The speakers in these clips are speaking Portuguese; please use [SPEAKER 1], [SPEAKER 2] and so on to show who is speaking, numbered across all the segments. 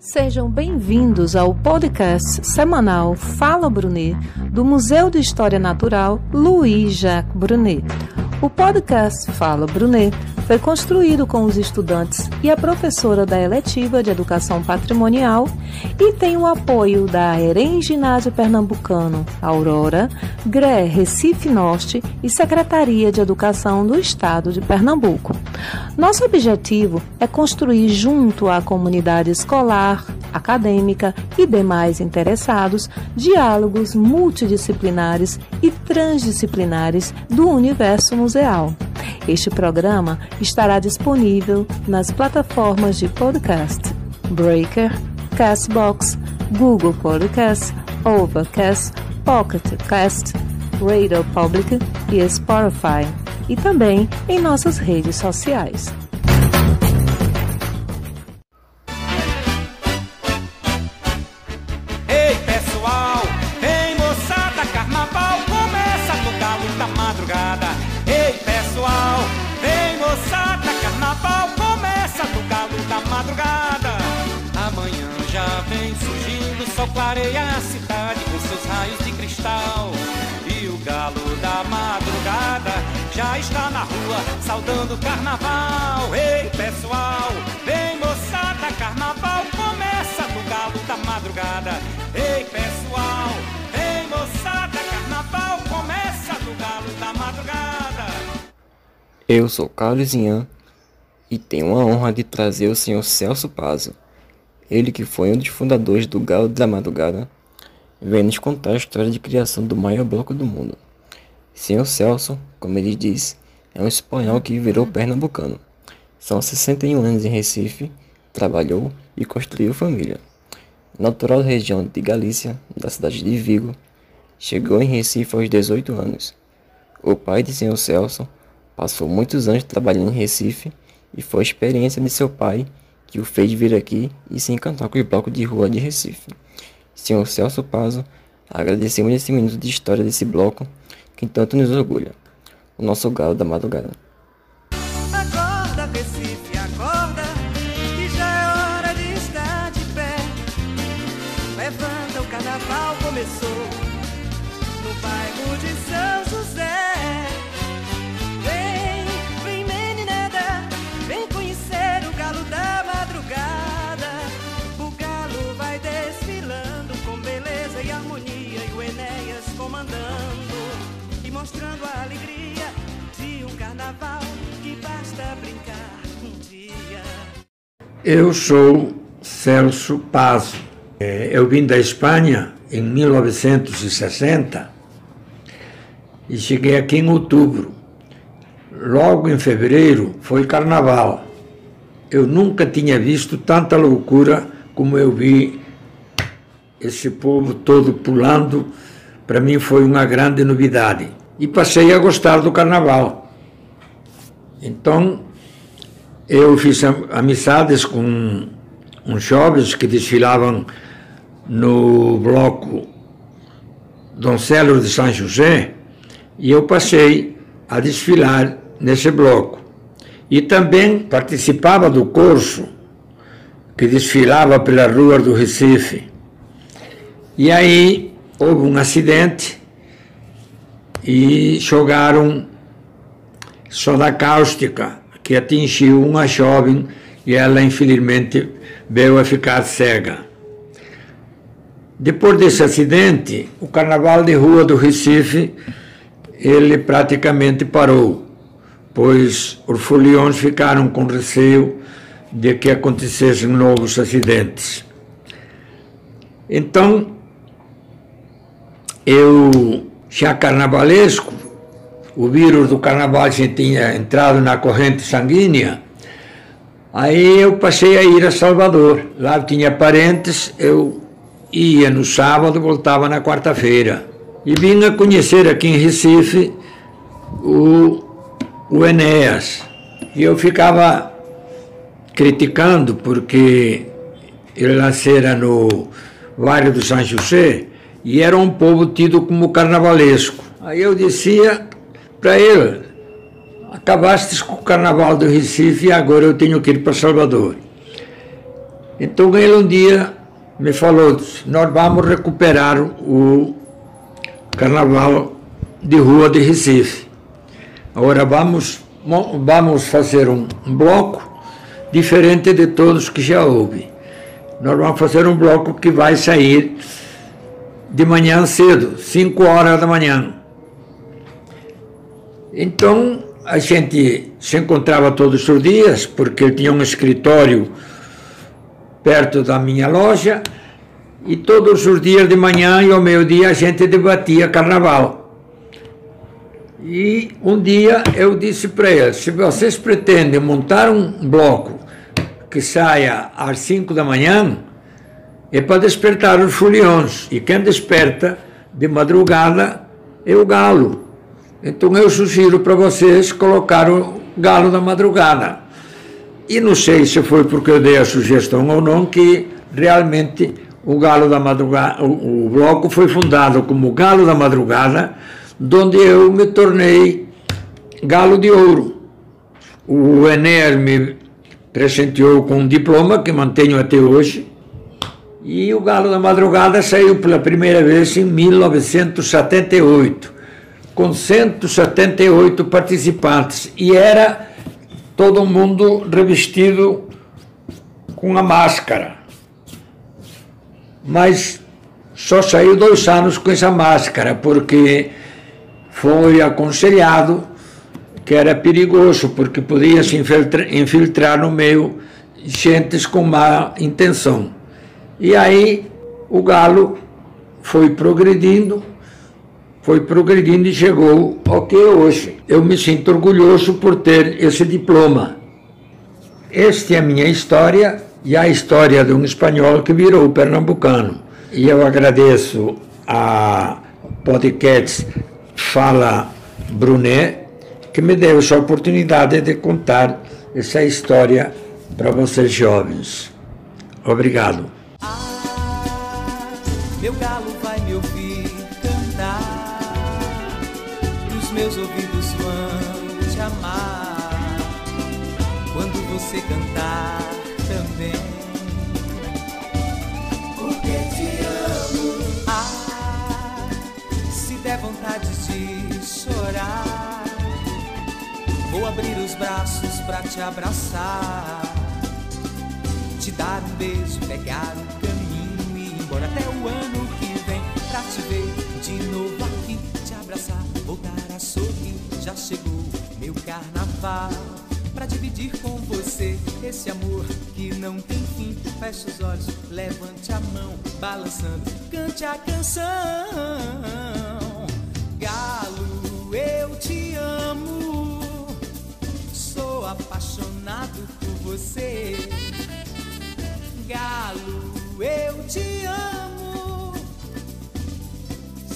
[SPEAKER 1] Sejam bem-vindos ao podcast semanal Fala Brunet, do Museu de História Natural Louis Jacques Brunet. O podcast Fala Brunet foi construído com os estudantes e a professora da eletiva de Educação Patrimonial e tem o apoio da EREM Ginásio Pernambucano, Aurora, GRE Recife Norte e Secretaria de Educação do Estado de Pernambuco. Nosso objetivo é construir junto à comunidade escolar, acadêmica e demais interessados diálogos multidisciplinares e transdisciplinares do universo museal. Este programa estará disponível nas plataformas de podcast Breaker, Castbox, Google Podcast, Overcast, Pocket Cast, Radio Public e Spotify, e também em nossas redes sociais.
[SPEAKER 2] Clareia a cidade com seus raios de cristal. E o galo da madrugada já está na rua saudando o carnaval. Ei pessoal, vem moçada, carnaval começa no galo da madrugada. Ei pessoal, ei moçada, carnaval começa no galo da madrugada.
[SPEAKER 3] Eu sou Carlos Ian e tenho a honra de trazer o senhor Celso Pazo, ele que foi um dos fundadores do Galo da Madrugada, vem nos contar a história de criação do maior bloco do mundo. Senhor Celso, como ele diz, é um espanhol que virou pernambucano. São 61 anos em Recife, trabalhou e construiu família. Natural da região de Galícia, da cidade de Vigo, chegou em Recife aos 18 anos. O pai de Senhor Celso passou muitos anos trabalhando em Recife e foi a experiência de seu pai que o fez vir aqui e se encantar com o bloco de rua de Recife. Senhor Celso Pazo, agradecemos esse minuto de história desse bloco que tanto nos orgulha. O nosso galo da madrugada.
[SPEAKER 4] Acorda, Recife, acorda, que já é hora de estar de pé. Levanta, o carnaval começou
[SPEAKER 5] Eu sou Celso Pazo. Eh, Eu vim da Espanha em 1960 e cheguei aqui em outubro. Logo em fevereiro foi carnaval. Eu nunca tinha visto tanta loucura como eu vi esse povo todo pulando. Para mim foi uma grande novidade. E passei a gostar do carnaval. Então, eu fiz am- amizades com uns jovens que desfilavam no bloco Doncelos de São José e eu passei a desfilar nesse bloco. E também participava do curso que desfilava pelas ruas do Recife. E aí houve um acidente e jogaram soda cáustica que atingiu uma jovem e ela infelizmente veio a ficar cega. Depois desse acidente, o carnaval de rua do Recife ele praticamente parou, pois os foliões ficaram com receio de que acontecessem novos acidentes. Então, eu já carnavalesco, o vírus do carnaval já tinha entrado na corrente sanguínea, aí eu passei a ir a Salvador. Lá eu tinha parentes, eu ia no sábado, voltava na quarta-feira. E vim a conhecer aqui em Recife o, o Enéas. E eu ficava criticando porque ele nascera no Vale do São José e era um povo tido como carnavalesco. Aí eu dizia para ele, acabaste com o carnaval do Recife e agora eu tenho que ir para Salvador. Então ele um dia me falou, nós vamos recuperar o carnaval de rua de Recife. Agora vamos, vamos fazer um bloco diferente de todos que já houve. Nós vamos fazer um bloco que vai sair de manhã cedo, 5 horas da manhã. Então a gente se encontrava todos os dias, porque ele tinha um escritório perto da minha loja, e todos os dias de manhã e ao meio-dia a gente debatia carnaval. E um dia eu disse para ele: se vocês pretendem montar um bloco que saia às 5 da manhã, é para despertar os foliões. E quem desperta de madrugada é o galo. Então eu sugiro para vocês colocar o galo da madrugada. E não sei se foi porque eu dei a sugestão ou não, que realmente o Galo da Madrugada, o, o bloco foi fundado como Galo da Madrugada, onde eu me tornei Galo de Ouro. O Ener me presenteou com um diploma que mantenho até hoje. E o Galo da Madrugada saiu pela primeira vez em 1978, com 178 participantes. E era todo mundo revestido com a máscara. Mas só saiu dois anos com essa máscara, porque foi aconselhado que era perigoso, porque podia se infiltrar, infiltrar no meio gentes com má intenção. E aí o galo foi progredindo, foi progredindo e chegou ao que é hoje. Eu me sinto orgulhoso por ter esse diploma. Esta é a minha história e a história de um espanhol que virou pernambucano. E eu agradeço a podcast Fala Brunet, que me deu essa oportunidade de contar essa história para vocês jovens. Obrigado.
[SPEAKER 4] Você cantar também. Porque te amo. Ah, se der vontade de chorar, vou abrir os braços pra te abraçar te dar um beijo, pegar um caminho e ir embora até o ano que vem pra te ver de novo aqui, te abraçar, voltar a sorrir. Já chegou meu carnaval pra dividir com você esse amor que não tem fim. Feche os olhos, levante a mão, balançando, cante a canção. Galo, eu te amo, sou apaixonado por você. Galo, eu te amo.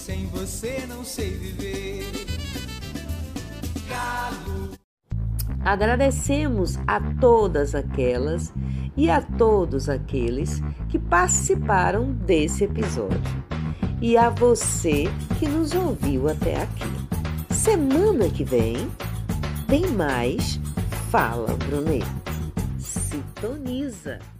[SPEAKER 4] Sem você não sei viver. Galo.
[SPEAKER 1] Agradecemos a todas aquelas e a todos aqueles que participaram desse episódio. E a você que nos ouviu até aqui. Semana que vem tem mais Fala Brunet. Sintoniza!